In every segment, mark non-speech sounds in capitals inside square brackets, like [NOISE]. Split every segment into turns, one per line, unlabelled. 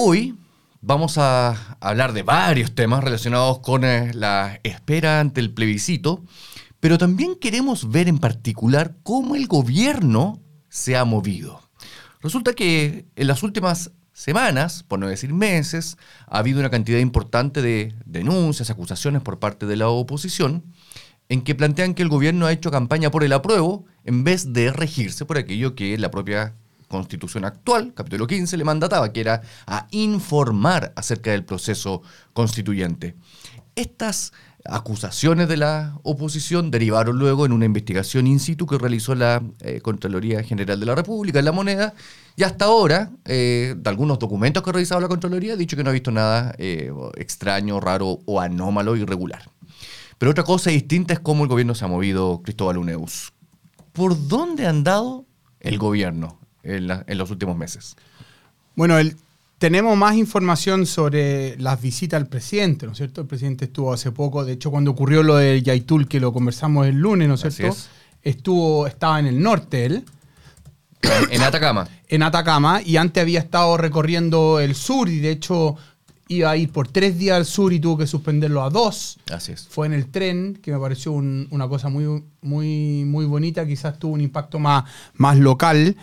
Hoy vamos a hablar de varios temas relacionados con eh, la espera ante el plebiscito, pero también queremos ver en particular cómo el gobierno se ha movido. Resulta que en las últimas semanas, por no decir meses, ha habido una cantidad importante de denuncias, acusaciones por parte de la oposición, en que plantean que el gobierno ha hecho campaña por el apruebo en vez de regirse por aquello que la propia constitución actual, capítulo 15, le mandataba, que era a informar acerca del proceso constituyente. Estas acusaciones de la oposición derivaron luego en una investigación in situ que realizó la eh, Contraloría General de la República en la moneda y hasta ahora, eh, de algunos documentos que ha revisado la Contraloría, ha dicho que no ha visto nada eh, extraño, raro o anómalo, irregular. Pero otra cosa distinta es cómo el gobierno se ha movido, Cristóbal Uneus. ¿Por dónde ha andado el gobierno en, los últimos meses?
Bueno, tenemos más información sobre las visitas al presidente, ¿no es cierto? El presidente estuvo hace poco, de hecho cuando ocurrió lo del Yaitul, que lo conversamos el lunes, ¿no es cierto? Estuvo, estaba en el norte él.
En Atacama. [COUGHS]
en Atacama, y antes había estado recorriendo el sur, y de hecho iba a ir por tres días al sur y tuvo que suspenderlo a dos.
Así es.
Fue en el tren, que me pareció una cosa muy, muy, muy bonita, quizás tuvo un impacto más, más local.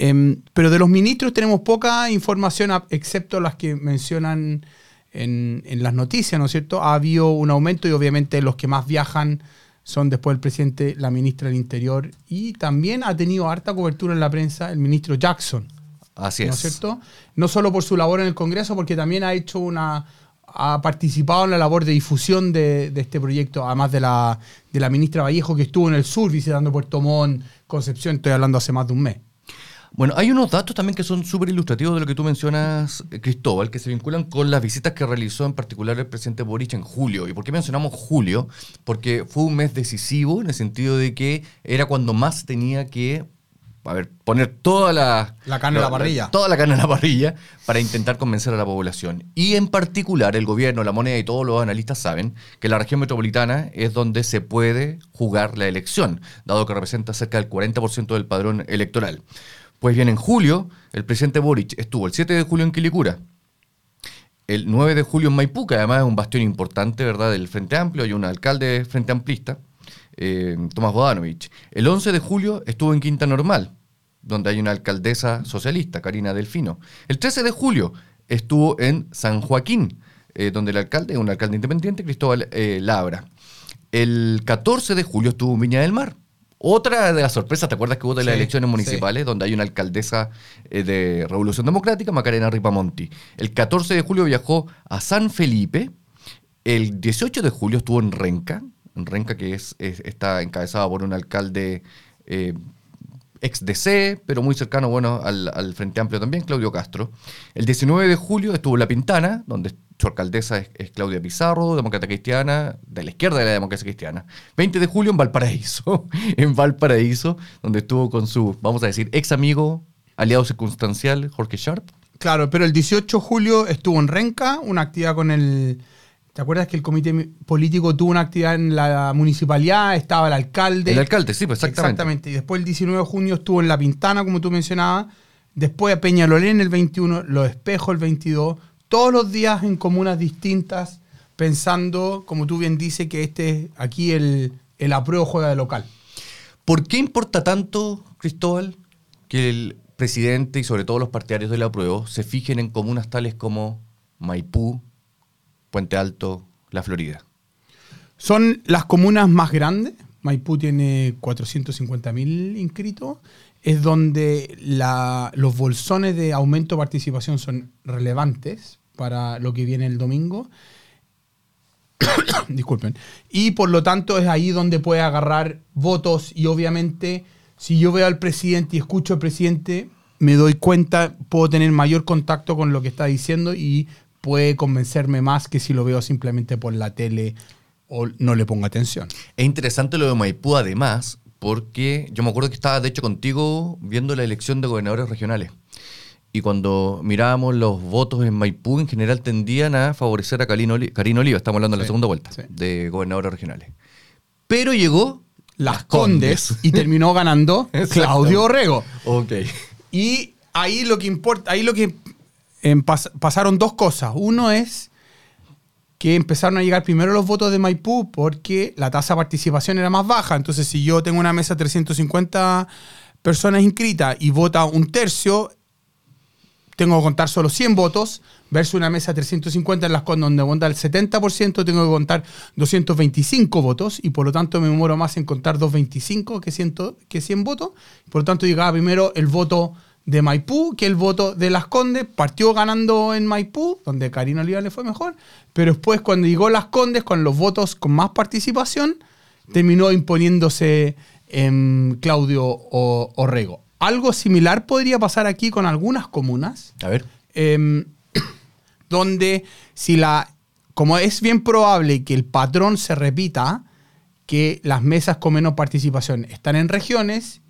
Em, pero de los ministros tenemos poca información, excepto las que mencionan en, las noticias, ¿no es cierto? Ha habido un aumento y obviamente los que más viajan son después el presidente, la ministra del Interior y también ha tenido harta cobertura en la prensa el ministro Jackson.
Así es.
¿No es cierto? No solo por su labor en el Congreso, porque también ha hecho una, ha participado en la labor de difusión de, este proyecto, además de la, de la ministra Vallejo, que estuvo en el sur visitando Puerto Montt, Concepción, estoy hablando hace más de un mes.
Bueno, hay unos datos también que son súper ilustrativos de lo que tú mencionas, eh, Cristóbal, que se vinculan con las visitas que realizó en particular el presidente Boric en julio. ¿Y por qué mencionamos julio? Porque fue un mes decisivo en el sentido de que era cuando más tenía que a ver, poner toda la,
la carne en la parrilla.
Toda la carne en la parrilla para intentar convencer a la población. Y en particular, el gobierno, la moneda y todos los analistas saben que la región metropolitana es donde se puede jugar la elección, dado que representa cerca del 40% del padrón electoral. Pues bien, en julio, el presidente Boric estuvo el 7 de julio en Quilicura, el 9 de julio en Maipú, que además es un bastión importante, ¿verdad?, del Frente Amplio, hay un alcalde Frente Amplista, eh, Tomás Bodanovich. El 11 de julio estuvo en Quinta Normal, donde hay una alcaldesa socialista, Karina Delfino. El 13 de julio estuvo en San Joaquín, eh, donde el alcalde es un alcalde independiente, Cristóbal eh, Labra. El 14 de julio estuvo en Viña del Mar, otra de las sorpresas, ¿te acuerdas que hubo de las elecciones municipales donde hay una alcaldesa eh, de Revolución Democrática, Macarena Ripamonti? El 14 de julio viajó a San Felipe. El 18 de julio estuvo en Renca, en Renca que es, está encabezada por un alcalde eh, ex DC, pero muy cercano bueno, al, Frente Amplio también, Claudio Castro. El 19 de julio estuvo La Pintana, donde su alcaldesa es, Claudia Pizarro, demócrata cristiana, de la izquierda de la democracia cristiana. 20 de julio en Valparaíso, [LAUGHS] en Valparaíso, donde estuvo con su, vamos a decir, ex amigo, aliado circunstancial, Jorge Sharp.
Claro, pero el 18 de julio estuvo en Renca, una actividad con el... ¿Te acuerdas que el comité político tuvo una actividad en la municipalidad? Estaba el alcalde.
El alcalde, sí, pues exactamente.
Exactamente. Y después el 19 de junio estuvo en La Pintana, como tú mencionabas. Después a Peñalolén el 21, Los Espejos el 22, todos los días en comunas distintas, pensando, como tú bien dices, que este aquí el, el apruebo juega de local.
¿Por qué importa tanto, Cristóbal, que el presidente y sobre todo los partidarios del apruebo se fijen en comunas tales como Maipú, Puente Alto, La Florida?
Son las comunas más grandes. Maipú tiene 450.000 inscritos es donde los bolsones de aumento de participación son relevantes para lo que viene el domingo. [COUGHS] Disculpen. Y por lo tanto es ahí donde puede agarrar votos y obviamente si yo veo al presidente y escucho al presidente, me doy cuenta, puedo tener mayor contacto con lo que está diciendo y puede convencerme más que si lo veo simplemente por la tele o no le pongo atención.
Es interesante lo de Maipú además, porque yo me acuerdo que estaba de hecho contigo viendo la elección de gobernadores regionales. Y cuando mirábamos los votos en Maipú, en general tendían a favorecer a Karina Oliva, estamos hablando de la segunda vuelta, de gobernadores regionales. Pero llegó
Las, Condes, y terminó ganando [LAUGHS] Claudio Orrego.
Ok.
Y ahí lo que importa, ahí lo que pas- pasaron dos cosas. Uno es que empezaron a llegar primero los votos de Maipú porque la tasa de participación era más baja. Entonces, si yo tengo una mesa de 350 personas inscritas y vota un tercio, tengo que contar solo 100 votos, versus una mesa de 350 en las con- donde vota el 70%, tengo que contar 225 votos y por lo tanto me demoro más en contar 225 que 100, que 100 votos. Por lo tanto, llegaba primero el voto de Maipú que el voto de Las Condes. Partió ganando en Maipú, donde Karina Oliva le fue mejor, pero después cuando llegó Las Condes con los votos con más participación, terminó imponiéndose em, Claudio O- Orrego. Algo similar podría pasar aquí con algunas comunas,
A ver.
em, [COUGHS] donde si la, como es bien probable que el patrón se repita, que las mesas con menos participación están en regiones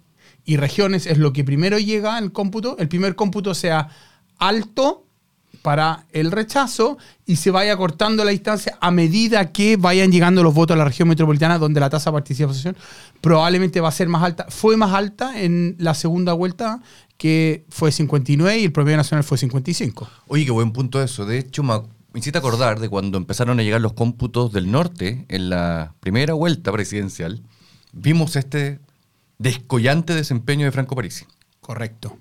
y regiones es lo que primero llega al cómputo, el primer cómputo sea alto para el rechazo y se vaya cortando la distancia a medida que vayan llegando los votos a la región metropolitana donde la tasa de participación probablemente va a ser más alta. Fue más alta en la segunda vuelta que fue 59 y el promedio nacional fue 55.
Oye, qué buen punto eso. De hecho, me, me hiciste acordar de cuando empezaron a llegar los cómputos del norte en la primera vuelta presidencial. Vimos este descollante desempeño de Franco Parisi.
Correcto.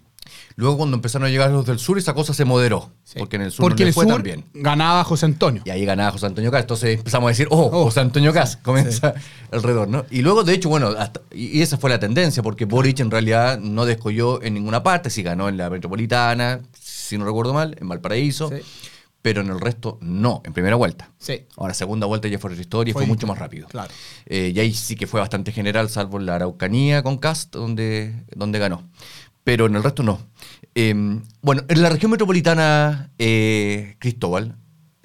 Luego, cuando empezaron a llegar los del sur, esa cosa se moderó.
Sí.
Porque en el sur
Porque
no le
el
fue
sur
tan bien.
ganaba José Antonio.
Y ahí ganaba José Antonio Caz. Entonces empezamos a decir, oh,
Oh,
José Antonio Caz. Comienza el [LAUGHS] retorno. Y luego, de hecho, bueno, hasta- y y esa fue la tendencia, porque Boric en realidad no descolló en ninguna parte. Sí ganó en la metropolitana, si no recuerdo mal, en Valparaíso. Pero en el resto, no, en primera vuelta.
Sí.
Ahora, segunda vuelta ya fue otra historia y
Fue
fue, mucho más rápido.
claro.
Eh, y ahí sí que fue bastante general, salvo en la Araucanía con Cast, donde, donde ganó. Pero en el resto no. Eh, bueno, en la región metropolitana, eh, Cristóbal,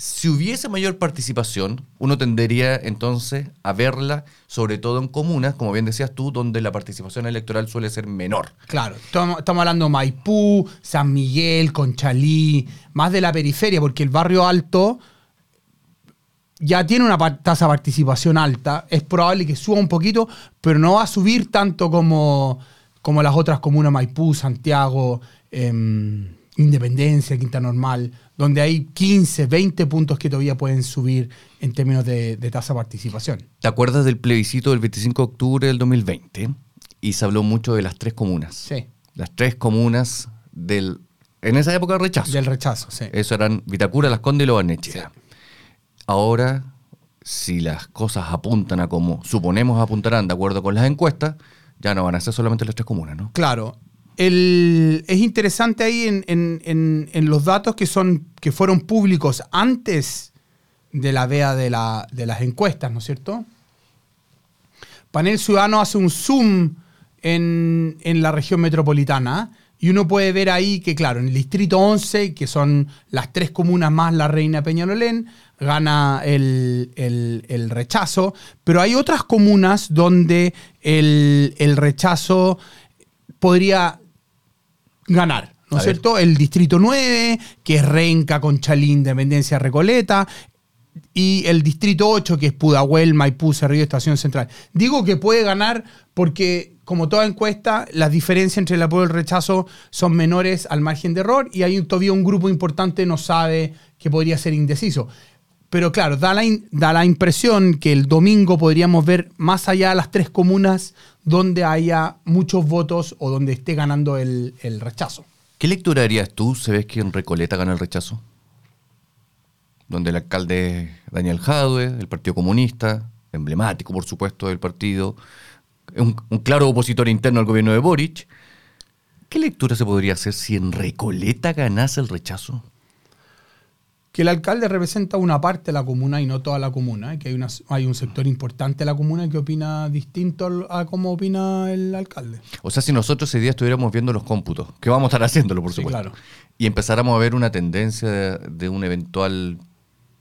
si hubiese mayor participación, uno tendería entonces a verla, sobre todo en comunas, como bien decías tú, donde la participación electoral suele ser menor.
Claro, estamos, hablando Maipú, San Miguel, Conchalí, más de la periferia, porque el barrio alto ya tiene una tasa de participación alta. Es probable que suba un poquito, pero no va a subir tanto como, como las otras comunas, Maipú, Santiago, em, Independencia, Quinta Normal, donde hay 15, 20 puntos que todavía pueden subir en términos de, de tasa de participación.
¿Te acuerdas del plebiscito del 25 de octubre del 2020? Y se habló mucho de las tres comunas.
Sí,
Las tres comunas del... En esa época rechazo.
del rechazo, sí.
Eso eran Vitacura, Las Condes y Lo Barnechea. Ahora, si las cosas apuntan a como suponemos apuntarán de acuerdo con las encuestas, ya no van a ser solamente las tres comunas, ¿no?
Claro. Es interesante ahí en, los datos que, son, que fueron públicos antes de la vea de, la- de las encuestas, ¿no es cierto? Panel Ciudadano hace un zoom en, la región metropolitana y uno puede ver ahí que, claro, en el distrito 11, que son las tres comunas más la Reina Peñalolén, gana el, rechazo, pero hay otras comunas donde el rechazo podría ganar, ¿no es cierto? El distrito 9, que es Renca, Conchalí, Independencia, Recoleta, y el distrito 8, que es Pudahuel, Maipú, Cerrillo, Estación Central. Digo que puede ganar porque, como toda encuesta, las diferencias entre el apoyo y el rechazo son menores al margen de error y hay un- todavía un grupo importante no sabe que podría ser indeciso. Pero claro, da la, da la impresión que el domingo podríamos ver más allá de las tres comunas donde haya muchos votos o donde esté ganando el, el rechazo.
¿Qué lectura harías tú si ves que en Recoleta gana el rechazo? Donde el alcalde Daniel Jadwe, del Partido Comunista, emblemático, por supuesto, del partido, un, un claro opositor interno al gobierno de Boric. ¿Qué lectura se podría hacer si en Recoleta ganase el rechazo?
Que el alcalde representa una parte de la comuna y no toda la comuna, y que hay, una, hay un sector importante de la comuna que opina distinto a cómo opina el alcalde.
O sea, si nosotros ese día estuviéramos viendo los cómputos, que vamos a estar haciéndolo, por
Sí,
supuesto,
claro.
y empezáramos a ver una tendencia de, de un eventual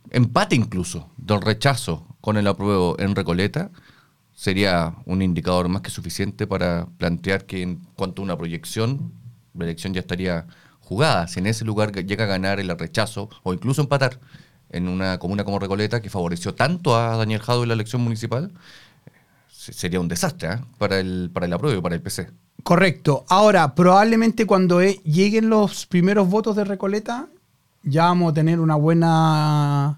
empate incluso del rechazo con el apruebo en Recoleta, sería un indicador más que suficiente para plantear que en cuanto a una proyección, la elección ya estaría jugada. Si en ese lugar llega a ganar el rechazo o incluso empatar en una comuna como Recoleta, que favoreció tanto a Daniel Jado en la elección municipal, se- sería un desastre ¿ah? para, el, para el apruebo y para el PC.
Correcto. Ahora, probablemente cuando eh, lleguen los primeros votos de Recoleta, ya vamos a tener una buena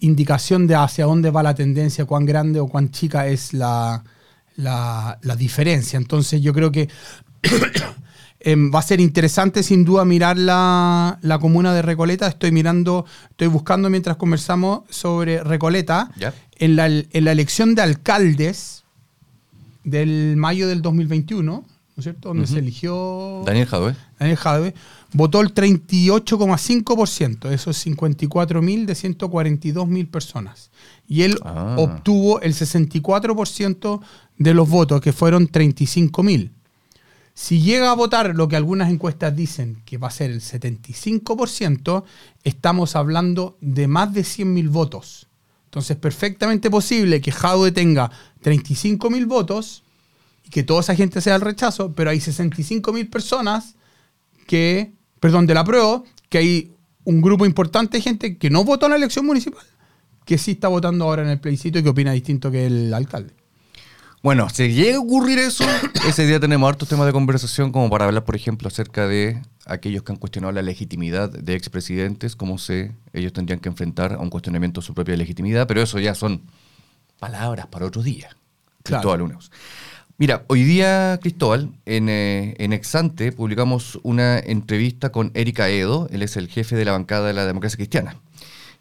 indicación de hacia dónde va la tendencia, cuán grande o cuán chica es la, la diferencia. Entonces yo creo que em, va a ser interesante sin duda mirar la, la, comuna de Recoleta. Estoy mirando, estoy buscando mientras conversamos sobre Recoleta.
¿Ya?
En, la, en la elección de alcaldes del mayo del 2021, ¿no es cierto? Donde se eligió
Daniel Jadwe.
Daniel Jadwe, votó el 38,5%, esos 54.000 de 142.000 personas. Y él
Ah.
obtuvo el 64% de los votos, que fueron 35.000. Si llega a votar lo que algunas encuestas dicen que va a ser el 75%, estamos hablando de más de 100.000 votos. Entonces, perfectamente posible que Jadwe tenga 35.000 votos y que toda esa gente sea el rechazo, pero hay 65.000 personas que, perdón, de la prueba, que hay un grupo importante de gente que no votó en la elección municipal, que sí está votando ahora en el plebiscito y que opina distinto que el alcalde.
Bueno, si llega a ocurrir eso, [COUGHS] ese día tenemos hartos temas de conversación como para hablar, por ejemplo, acerca de aquellos que han cuestionado la legitimidad de expresidentes, cómo se, ellos tendrían que enfrentar a un cuestionamiento de su propia legitimidad, pero eso ya son palabras para otro día.
Claro.
Cristóbal Uneos. Mira, hoy día, Cristóbal, en, eh, en Exante publicamos una entrevista con Erika Edo, él es el jefe de la bancada de la democracia cristiana.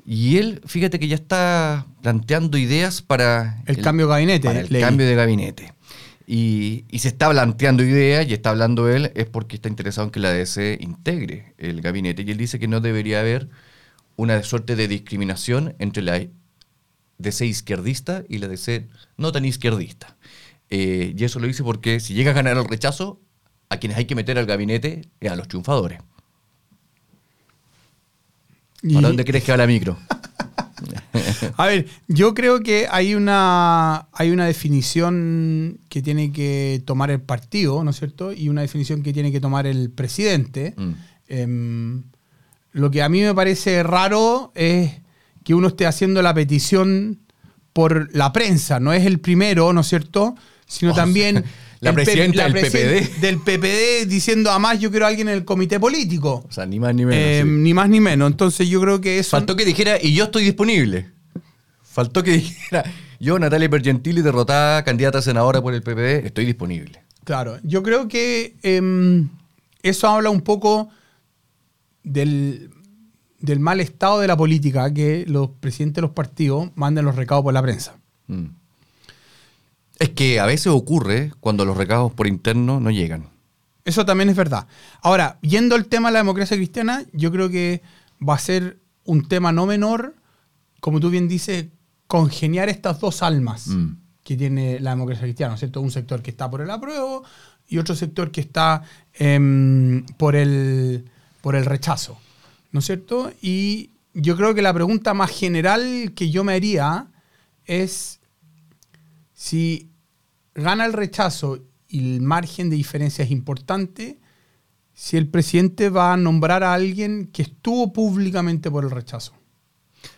Y él, fíjate que ya está planteando ideas para
El cambio de gabinete,
para el
leí.
cambio de gabinete. Y, y se está planteando ideas y está hablando él es porque está interesado en que la DC integre el gabinete. Y él dice que no debería haber una suerte de discriminación entre la DC izquierdista y la DC no tan izquierdista. Eh, y eso lo dice porque si llega a ganar el rechazo, a quienes hay que meter al gabinete es a los triunfadores. ¿Para dónde crees que va la micro? [LAUGHS]
A ver, yo creo que hay una, hay una definición que tiene que tomar el partido, ¿no es cierto? Y una definición que tiene que tomar el presidente.
Mm.
Em, lo que a mí me parece raro es que uno esté haciendo la petición por la prensa, no es el primero, ¿no es cierto? Sino [LAUGHS] también
la
el
presidenta del PPD.
del PPD diciendo, además yo quiero a alguien en el comité político.
O sea, ni más ni menos. Sí.
Ni más ni menos. Entonces yo creo que eso...
Faltó que dijera, y yo estoy disponible. Faltó que [LAUGHS] dijera, yo, Natalia Pergentili, derrotada, candidata a senadora por el PPD, estoy disponible.
Claro, yo creo que em, eso habla un poco del, del mal estado de la política, que los presidentes de los partidos manden los recados por la prensa.
Mm. Es que a veces ocurre cuando los recados por interno no llegan.
Eso también es verdad. Ahora, yendo al tema de la democracia cristiana, yo creo que va a ser un tema no menor, como tú bien dices, congeniar estas dos almas
Mm.
que tiene la democracia cristiana, ¿no es cierto? Un sector que está por el apruebo y otro sector que está em, por, el, por el rechazo, ¿no es cierto? Y yo creo que la pregunta más general que yo me haría es si gana el rechazo y el margen de diferencia es importante, si el presidente va a nombrar a alguien que estuvo públicamente por el rechazo.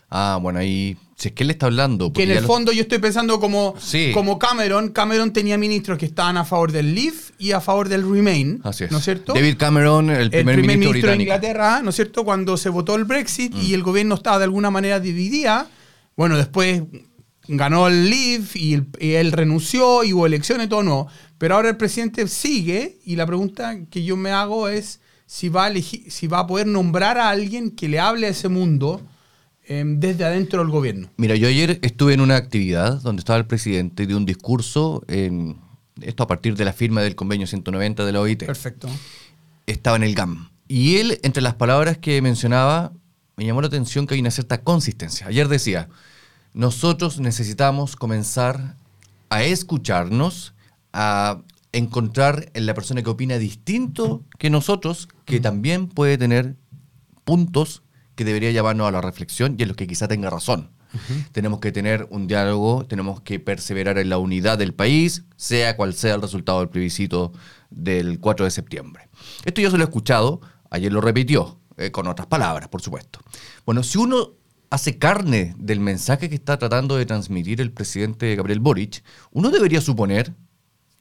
Ah, bueno, ahí, si es que él está hablando.
Que en el
lo-
fondo yo estoy pensando como,
Sí.
como Cameron. Cameron tenía ministros que estaban a favor del Leave y a favor del Remain.
Así es.
¿No es cierto?
David Cameron, el
el
primer,
primer,
ministro,
ministro, de. Inglaterra, ¿no es cierto? Cuando se votó el Brexit
Mm.
y el gobierno estaba de alguna manera dividida. Bueno, después ganó el Leave y, el- y él renunció y hubo elecciones todo nuevo. Pero ahora el presidente sigue y la pregunta que yo me hago es si va a, elegir- si va a poder nombrar a alguien que le hable a ese mundo em, desde adentro del gobierno.
Mira, yo ayer estuve en una actividad donde estaba el presidente dio un discurso, en, esto a partir de la firma del convenio 190 de la OIT.
Perfecto.
estaba en el GAM. Y él, entre las palabras que mencionaba, me llamó la atención que hay una cierta consistencia. Ayer decía, nosotros necesitamos comenzar a escucharnos, a encontrar en la persona que opina distinto que nosotros, que también puede tener puntos que debería llamarnos a la reflexión y en los que quizá tenga razón. Tenemos que tener un diálogo, tenemos que perseverar en la unidad del país, sea cual sea el resultado del plebiscito del 4 de septiembre. Esto yo se lo he escuchado, ayer lo repitió, eh, con otras palabras, por supuesto. Bueno, si uno hace carne del mensaje que está tratando de transmitir el presidente Gabriel Boric, uno debería suponer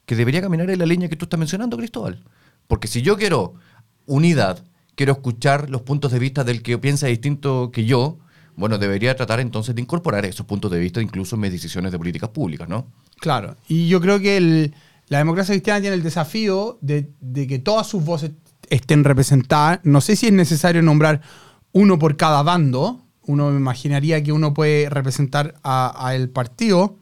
que debería caminar en la línea que tú estás mencionando, Cristóbal. Porque si yo quiero unidad, quiero escuchar los puntos de vista del que piensa distinto que yo, bueno, debería tratar entonces de incorporar esos puntos de vista incluso en mis decisiones de políticas públicas, ¿no?
Claro, y yo creo que la democracia cristiana tiene el desafío de, que todas sus voces estén representadas. No sé si es necesario nombrar uno por cada bando. Uno me imaginaría que uno puede representar a, el partido,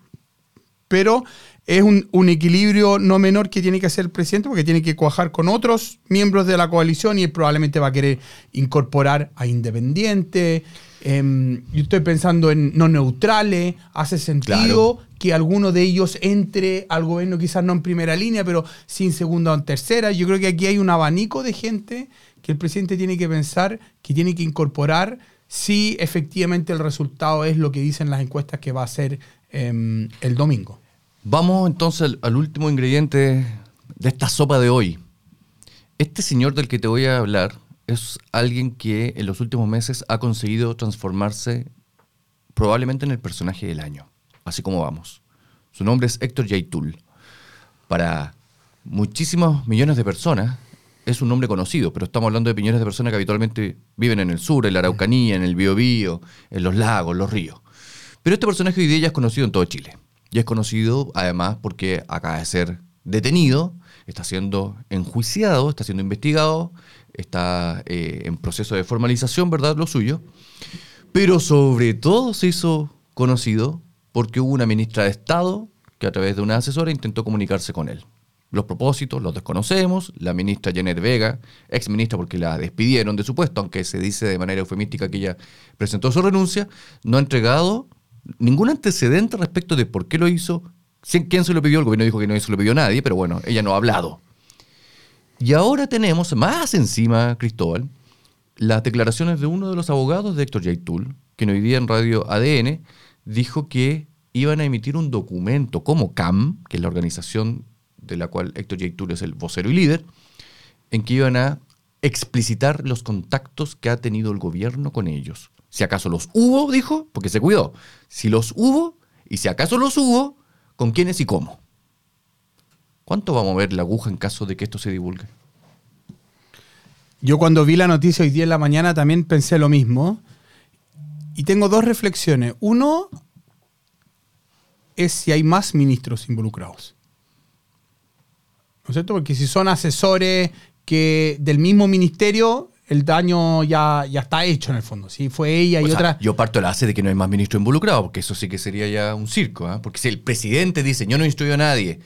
pero es un, un, equilibrio no menor que tiene que hacer el presidente porque tiene que cuajar con otros miembros de la coalición y probablemente va a querer incorporar a independientes, Em, yo estoy pensando en no neutrales, hace sentido que alguno de ellos entre al gobierno, quizás no en primera línea, pero sin segunda o en tercera. Yo creo que aquí hay un abanico de gente que el presidente tiene que pensar, que tiene que incorporar si efectivamente el resultado es lo que dicen las encuestas que va a ser em, el domingo.
Vamos entonces al último ingrediente de esta sopa de hoy. Este señor del que te voy a hablar es alguien que en los últimos meses ha conseguido transformarse probablemente en el personaje del año, así como vamos. Su nombre es Héctor Yaitul. Para muchísimos millones de personas es un nombre conocido, pero estamos hablando de millones de personas que habitualmente viven en el sur, en la Araucanía, en el Biobío, en los lagos, los ríos. Pero este personaje hoy día ya es conocido en todo Chile. Y es conocido además porque acaba de ser detenido, está siendo enjuiciado, está siendo investigado está eh, en proceso de formalización, ¿verdad? Lo suyo. Pero sobre todo se hizo conocido porque hubo una ministra de Estado que a través de una asesora intentó comunicarse con él. Los propósitos los desconocemos. La ministra Janet Vega, ex ministra porque la despidieron de su puesto, aunque se dice de manera eufemística que ella presentó su renuncia, no ha entregado ningún antecedente respecto de por qué lo hizo, quién se lo pidió. El gobierno dijo que no se lo pidió nadie, pero bueno, ella no ha hablado. Y ahora tenemos más encima, Cristóbal, las declaraciones de uno de los abogados de Héctor Yaitul, que hoy día en Radio ADN dijo que iban a emitir un documento como CAM, que es la organización de la cual Héctor Yaitul es el vocero y líder, en que iban a explicitar los contactos que ha tenido el gobierno con ellos. Si acaso los hubo, dijo, porque se cuidó. Si los hubo, y si acaso los hubo, con quiénes y cómo. ¿Cuánto va a mover la aguja en caso de que esto se divulgue?
Yo cuando vi la noticia hoy día en la mañana también pensé lo mismo. Y tengo dos reflexiones. Uno es si hay más ministros involucrados. ¿No es cierto? Porque si son asesores que del mismo ministerio, el daño ya, ya está hecho en el fondo. Si fue ella y otra.
Yo parto la base de que no hay más ministros involucrados, porque eso sí que sería ya un circo. ¿eh? Porque si el presidente dice, yo no instruyo a nadie,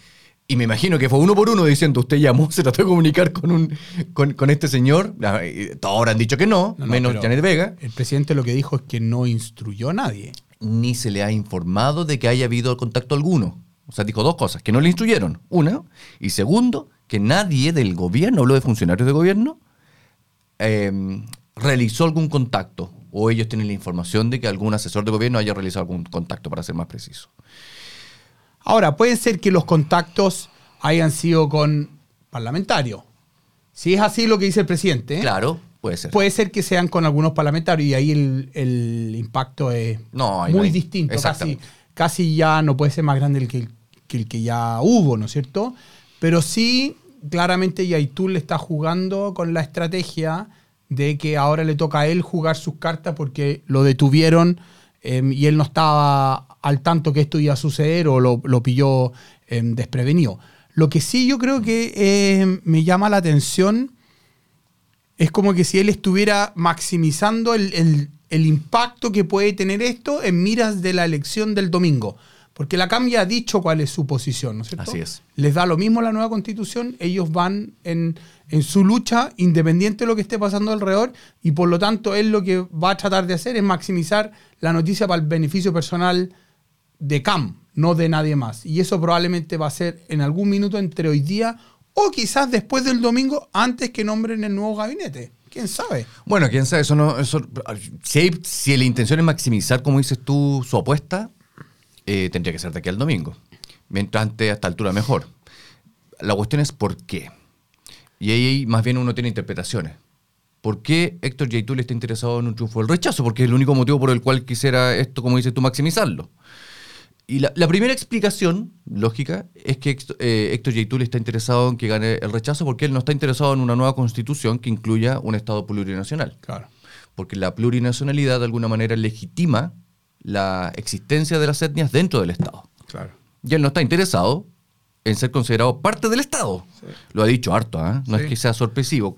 y me imagino que fue uno por uno diciendo, usted llamó, [LAUGHS] se trató de comunicar con, un, con, este señor. Ah, todos ahora han dicho que no, menos Janet Vega.
El presidente lo que dijo es que no instruyó a nadie.
Ni se le ha informado de que haya habido contacto alguno. O sea, dijo dos cosas, que no le instruyeron. Una. Y segundo, que nadie del gobierno, habló de funcionarios de gobierno, em, realizó algún contacto. O ellos tienen la información de que algún asesor de gobierno haya realizado algún contacto, para ser más preciso.
Ahora, puede ser que los contactos hayan sido con parlamentarios. Si es así lo que dice el presidente.
Claro, puede ser.
Puede ser que sean con algunos parlamentarios y ahí el, impacto es muy distinto. Casi, casi ya no puede ser más grande el que, el que ya hubo, ¿no es cierto? Pero sí, claramente Yaitul está jugando con la estrategia de que ahora le toca a él jugar sus cartas porque lo detuvieron em, y él no estaba al tanto que esto iba a suceder o lo, pilló em, desprevenido. Lo que sí yo creo que eh, me llama la atención es como que si él estuviera maximizando el, impacto que puede tener esto en miras de la elección del domingo. Porque la CAM ya ha dicho cuál es su posición, ¿no es cierto?
Así es.
Les da lo mismo la nueva constitución, ellos van en, en, su lucha, independiente de lo que esté pasando alrededor, y por lo tanto él lo que va a tratar de hacer es maximizar la noticia para el beneficio personal de CAM, no de nadie más. Y eso probablemente va a ser en algún minuto entre hoy día o quizás después del domingo antes que nombren el nuevo gabinete. ¿Quién sabe?
Bueno, quién sabe. Eso no, eso, si, si, la intención es maximizar, como dices tú, su apuesta, eh, tendría que ser de aquí al domingo. Mientras antes, a esta altura, mejor. La cuestión es por qué. Y ahí más bien uno tiene interpretaciones. ¿Por qué Héctor Yaitul está interesado en un triunfo del rechazo? Porque es el único motivo por el cual quisiera esto, como dices tú, maximizarlo. y la, la primera explicación lógica es que Héctor- eh, Héctor Yaitul está interesado en que gane el rechazo porque él no está interesado en una nueva constitución que incluya un Estado plurinacional.
Claro.
Porque la plurinacionalidad de alguna manera legitima la existencia de las etnias dentro del Estado.
Claro.
Y él no está interesado en ser considerado parte del Estado. Lo ha dicho harto, ¿ah? no
Sí.
es que sea sorpresivo.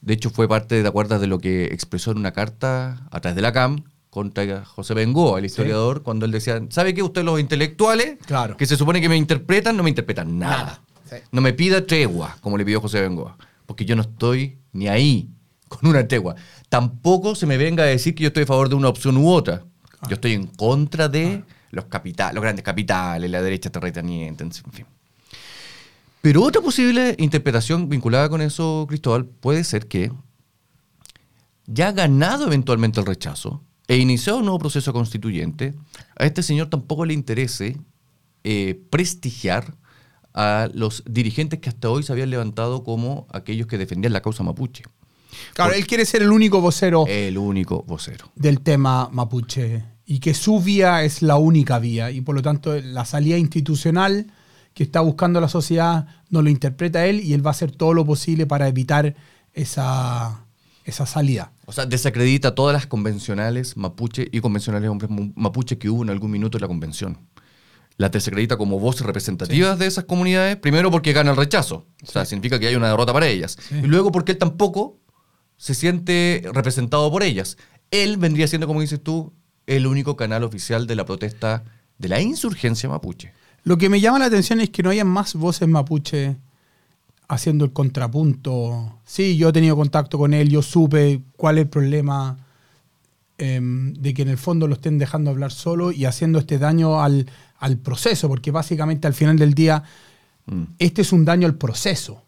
De hecho, fue parte, de acuerdo de lo que expresó en una carta a través de la CAM contra José Bengoa, el historiador, cuando él decía, ¿sabe qué? Ustedes los intelectuales,
Claro.
que se supone que me interpretan, no me interpretan nada.
Nada. Sí.
No me pida tregua, como le pidió José Bengoa, porque yo no estoy ni ahí con una tregua. Tampoco se me venga a decir que yo estoy a favor de una opción u otra. Yo estoy en contra de los, capitales, los grandes capitales, la derecha terrateniente, en fin. Pero otra posible interpretación vinculada con eso, Cristóbal, puede ser que ya ganado eventualmente el rechazo e iniciado un nuevo proceso constituyente, a este señor tampoco le interese eh, prestigiar a los dirigentes que hasta hoy se habían levantado como aquellos que defendían la causa mapuche.
Claro, él quiere ser el único vocero
El único vocero.
del tema mapuche y que su vía es la única vía y por lo tanto la salida institucional que está buscando la sociedad no lo interpreta él y él va a hacer todo lo posible para evitar esa, esa salida.
O sea, desacredita todas las convencionales mapuche y convencionales hombres mapuche que hubo en algún minuto en la convención. Las desacredita como voces representativas de esas comunidades, primero porque gana el rechazo. O sea, significa que hay una derrota para ellas.
Sí.
Y luego porque él tampoco se siente representado por ellas. Él vendría siendo, como dices tú, el único canal oficial de la protesta de la insurgencia mapuche.
Lo que me llama la atención es que no hayan más voces mapuche haciendo el contrapunto. Sí, yo he tenido contacto con él, yo supe cuál es el problema em, de que en el fondo lo estén dejando hablar solo y haciendo este daño al, al proceso, porque básicamente al final del día
Mm.
este es un daño al proceso,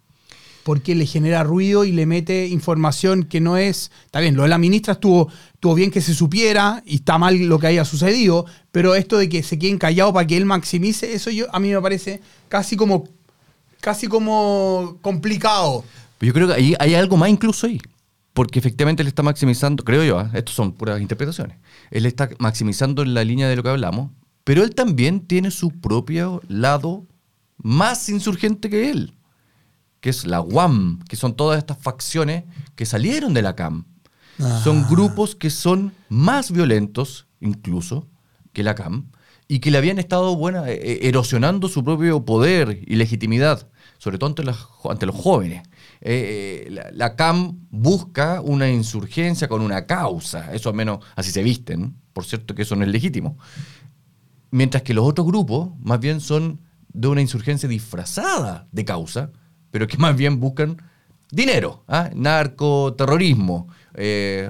porque le genera ruido y le mete información que no es... Está bien, lo de la ministra estuvo, estuvo bien que se supiera y está mal lo que haya sucedido, pero esto de que se queden callados para que él maximice, eso yo, a mí me parece casi como, casi como complicado.
Yo creo que ahí hay algo más incluso ahí. Porque efectivamente él está maximizando, creo yo, ¿ah? estos son puras interpretaciones. Él está maximizando la línea de lo que hablamos, pero él también tiene su propio lado más insurgente que él, que es la UAM, que son todas estas facciones que salieron de la CAM. Son
Ah.
grupos que son más violentos, incluso, que la CAM, y que le habían estado buena, eh, eh, erosionando su propio poder y legitimidad, sobre todo ante, jo- ante los jóvenes. Eh, eh, la, la CAM busca una insurgencia con una causa, eso al menos así se visten, por cierto que eso no es legítimo. Mientras que los otros grupos más bien son de una insurgencia disfrazada de causa, pero que más bien buscan dinero, ¿ah? narco, terrorismo, eh,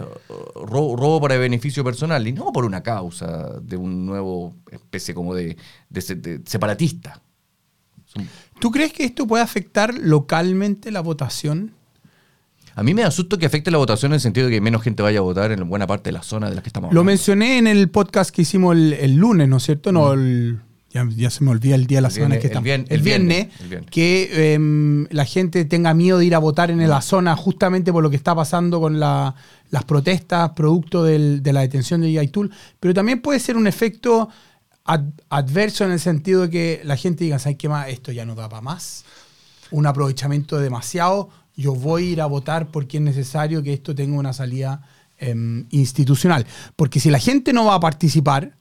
robo, robo para beneficio personal, y no por una causa de un nuevo especie como de, de se- de separatista.
¿Tú crees que esto puede afectar localmente la votación?
A mí me asusta que afecte la votación en el sentido de que menos gente vaya a votar en buena parte de la zona de las que estamos
Lo
hablando.
mencioné en el podcast que hicimos el, el lunes, ¿no es cierto? No, el- ya, ya se me olvida el día de la
El
semana
viernes-
que
el
estamos. El,
el
viernes,
viernes, el viernes.
que em, la gente tenga miedo de ir a votar en la zona justamente por lo que está pasando con la- las protestas producto del- de la detención de Yaitul. Pero también puede ser un efecto ad- adverso en el sentido de que la gente diga, ¿sabes qué más? Esto ya no da para más. Un aprovechamiento demasiado. Yo voy a ir a votar porque es necesario que esto tenga una salida em, institucional. Porque si la gente no va a participar,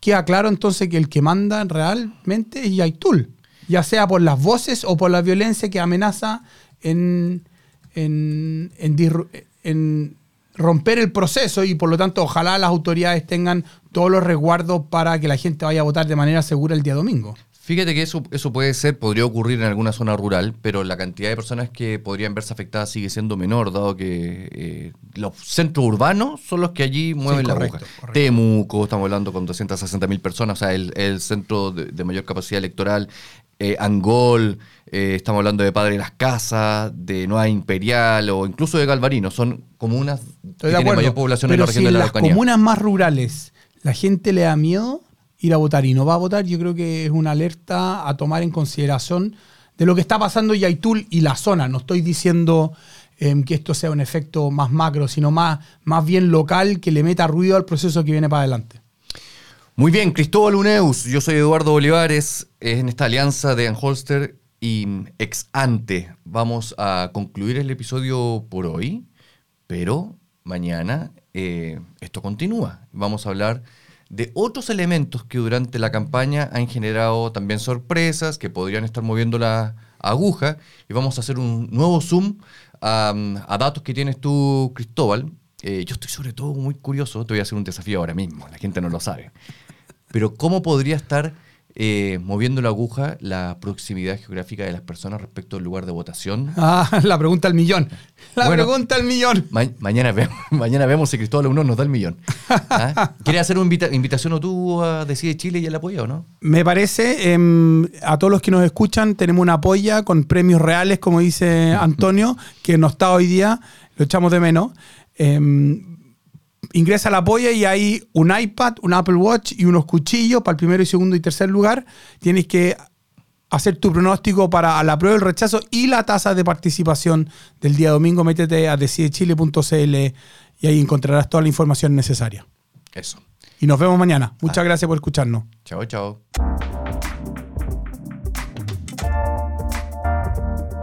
queda claro entonces que el que manda realmente es Yaitul. Ya sea por las voces o por la violencia que amenaza en, en, en romper el proceso y por lo tanto ojalá las autoridades tengan todos los resguardos para que la gente vaya a votar de manera segura el día domingo.
Fíjate que eso, eso puede ser, podría ocurrir en alguna zona rural, pero la cantidad de personas que podrían verse afectadas sigue siendo menor, dado que eh, los centros urbanos son los que allí mueven la
correcto,
aguja.
correcto.
Temuco, estamos hablando con 260 mil personas, o sea, el, el centro de, de mayor capacidad electoral. eh, Angol, eh, estamos hablando de Padre de las Casas, de Nueva Imperial o incluso de Galvarino. Son comunas que
Estoy de
tienen mayor población en la región
si
de
en
la
las
Araucanía.
comunas más rurales la gente le da miedo ir a votar y no va a votar, yo creo que es una alerta a tomar en consideración de lo que está pasando en Yaitul y la zona. No estoy diciendo em, que esto sea un efecto más macro, sino más, más bien local que le meta ruido al proceso que viene para adelante.
Muy bien, Cristóbal Uneus, yo soy Eduardo Olivares, en esta alianza de Anholster y ex ante. Vamos a concluir el episodio por hoy, pero mañana eh, esto continúa. Vamos a hablar de otros elementos que durante la campaña han generado también sorpresas, que podrían estar moviendo la aguja, y vamos a hacer un nuevo zoom a, datos que tienes tú, Cristóbal. Eh, yo estoy sobre todo muy curioso, te voy a hacer un desafío ahora mismo, la gente no lo sabe. Pero ¿cómo podría estar eh, moviendo la aguja la proximidad geográfica de las personas respecto al lugar de votación?
Ah, [LAUGHS] la pregunta al millón. La
Bueno,
pregunta al millón.
Ma- mañana, vemos, [LAUGHS] mañana vemos si Cristóbal Uno nos da el millón. ¿Ah? ¿Quieres hacer una invita- invitación o tú a Decide Chile y el apoyo o no?
Me parece, em, a todos los que nos escuchan, tenemos una polla con premios reales, como dice [LAUGHS] Antonio, que no está hoy día, lo echamos de menos. Em, ingresa a la polla y hay un iPad, un Apple Watch y unos cuchillos para el primero y segundo y tercer lugar. Tienes que hacer tu pronóstico para la prueba, el rechazo y la tasa de participación del día domingo. Métete a decidechile.cl y ahí encontrarás toda la información necesaria.
Eso.
Y nos vemos mañana. Muchas gracias por escucharnos.
Chao, chao.